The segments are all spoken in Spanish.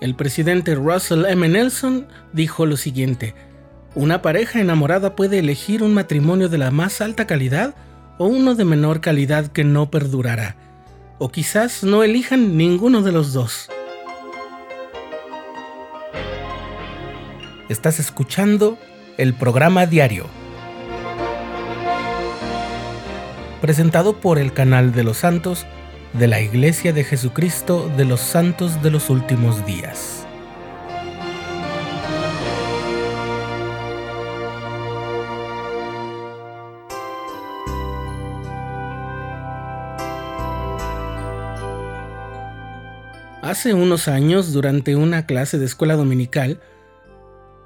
El presidente Russell M. Nelson dijo lo siguiente, una pareja enamorada puede elegir un matrimonio de la más alta calidad o uno de menor calidad que no perdurará, o quizás no elijan ninguno de los dos. Estás escuchando el programa diario, presentado por el canal de los santos de la Iglesia de Jesucristo de los Santos de los Últimos Días. Hace unos años, durante una clase de escuela dominical,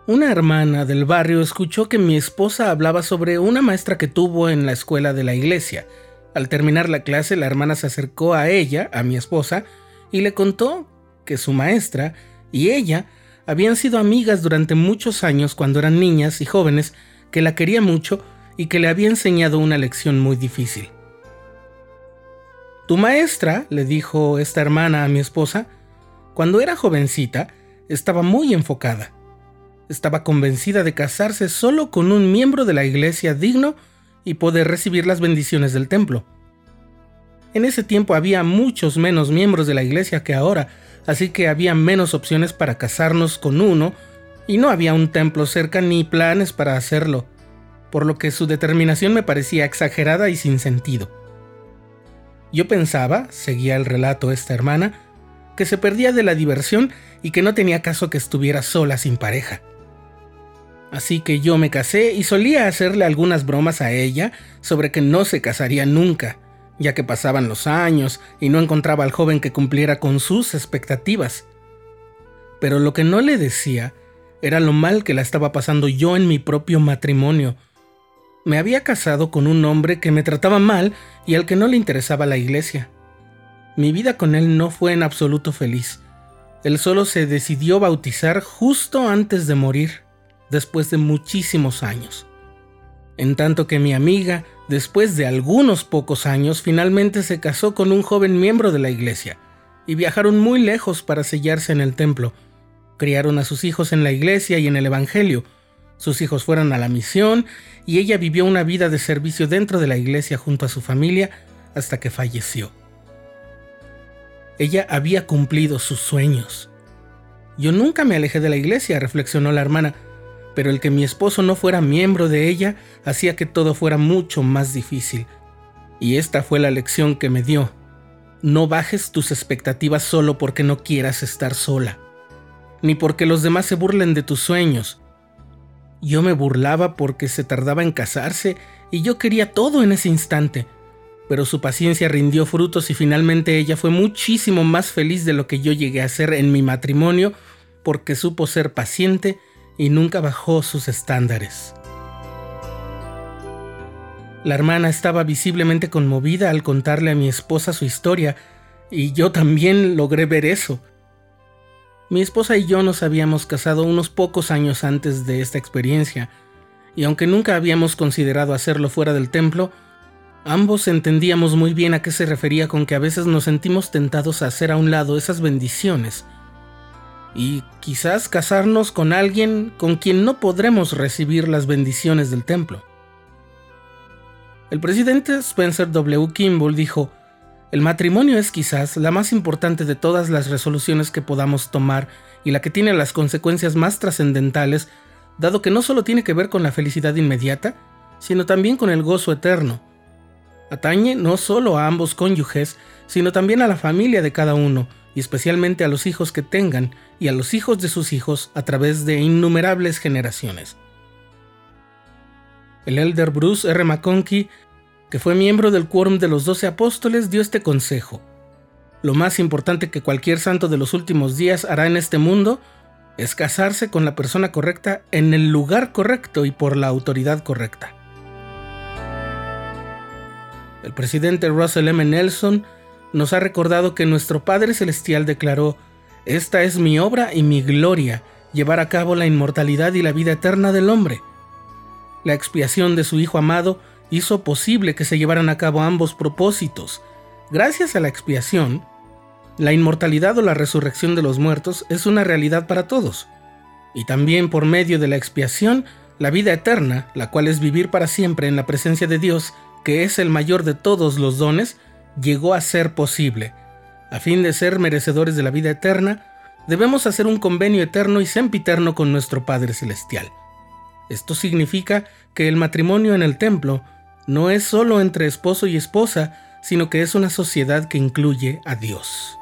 una hermana del barrio escuchó que mi esposa hablaba sobre una maestra que tuvo en la escuela de la iglesia. Al terminar la clase, la hermana se acercó a ella, a mi esposa, y le contó que su maestra y ella habían sido amigas durante muchos años cuando eran niñas y jóvenes, que la quería mucho y que le había enseñado una lección muy difícil. Tu maestra, le dijo esta hermana a mi esposa, cuando era jovencita, estaba muy enfocada. Estaba convencida de casarse solo con un miembro de la iglesia digno y poder recibir las bendiciones del templo. En ese tiempo había muchos menos miembros de la iglesia que ahora, así que había menos opciones para casarnos con uno y no había un templo cerca ni planes para hacerlo, por lo que su determinación me parecía exagerada y sin sentido. Yo pensaba, seguía el relato esta hermana, que se perdía de la diversión y que no tenía caso que estuviera sola sin pareja. Así que yo me casé y solía hacerle algunas bromas a ella sobre que no se casaría nunca, ya que pasaban los años y no encontraba al joven que cumpliera con sus expectativas. Pero lo que no le decía era lo mal que la estaba pasando yo en mi propio matrimonio, me había casado con un hombre que me trataba mal y al que no le interesaba la iglesia. Mi vida con él no fue en absoluto feliz. Él solo se decidió bautizar justo antes de morir, después de muchísimos años. En tanto que mi amiga, después de algunos pocos años, finalmente se casó con un joven miembro de la iglesia, y viajaron muy lejos para sellarse en el templo. Criaron a sus hijos en la iglesia y en el Evangelio, sus hijos fueron a la misión y ella vivió una vida de servicio dentro de la iglesia junto a su familia hasta que falleció. Ella había cumplido sus sueños. Yo nunca me alejé de la iglesia, reflexionó la hermana, pero el que mi esposo no fuera miembro de ella hacía que todo fuera mucho más difícil. Y esta fue la lección que me dio. No bajes tus expectativas solo porque no quieras estar sola, ni porque los demás se burlen de tus sueños, yo me burlaba porque se tardaba en casarse y yo quería todo en ese instante. Pero su paciencia rindió frutos y finalmente ella fue muchísimo más feliz de lo que yo llegué a ser en mi matrimonio porque supo ser paciente y nunca bajó sus estándares. La hermana estaba visiblemente conmovida al contarle a mi esposa su historia, y yo también logré ver eso. Mi esposa y yo nos habíamos casado unos pocos años antes de esta experiencia, y aunque nunca habíamos considerado hacerlo fuera del templo, ambos entendíamos muy bien a qué se refería con que a veces nos sentimos tentados a hacer a un lado esas bendiciones, y quizás casarnos con alguien con quien no podremos recibir las bendiciones del templo. El presidente Spencer W. Kimball dijo, el matrimonio es quizás la más importante de todas las resoluciones que podamos tomar y la que tiene las consecuencias más trascendentales, dado que no solo tiene que ver con la felicidad inmediata, sino también con el gozo eterno. Atañe no solo a ambos cónyuges, sino también a la familia de cada uno, y especialmente a los hijos que tengan y a los hijos de sus hijos a través de innumerables generaciones. El elder Bruce R. McConkie que fue miembro del quórum de los doce apóstoles, dio este consejo. Lo más importante que cualquier santo de los últimos días hará en este mundo es casarse con la persona correcta en el lugar correcto y por la autoridad correcta. El presidente Russell M. Nelson nos ha recordado que nuestro Padre Celestial declaró, Esta es mi obra y mi gloria, llevar a cabo la inmortalidad y la vida eterna del hombre. La expiación de su Hijo amado hizo posible que se llevaran a cabo ambos propósitos. Gracias a la expiación, La inmortalidad o la resurrección de los muertos es una realidad para todos. Y también por medio de la expiación, la vida eterna, la cual es vivir para siempre en la presencia de Dios, que es el mayor de todos los dones, llegó a ser posible. A fin de ser merecedores de la vida eterna, debemos hacer un convenio eterno y sempiterno con nuestro Padre Celestial. Esto significa que el matrimonio en el templo no es solo entre esposo y esposa, sino que es una sociedad que incluye a Dios.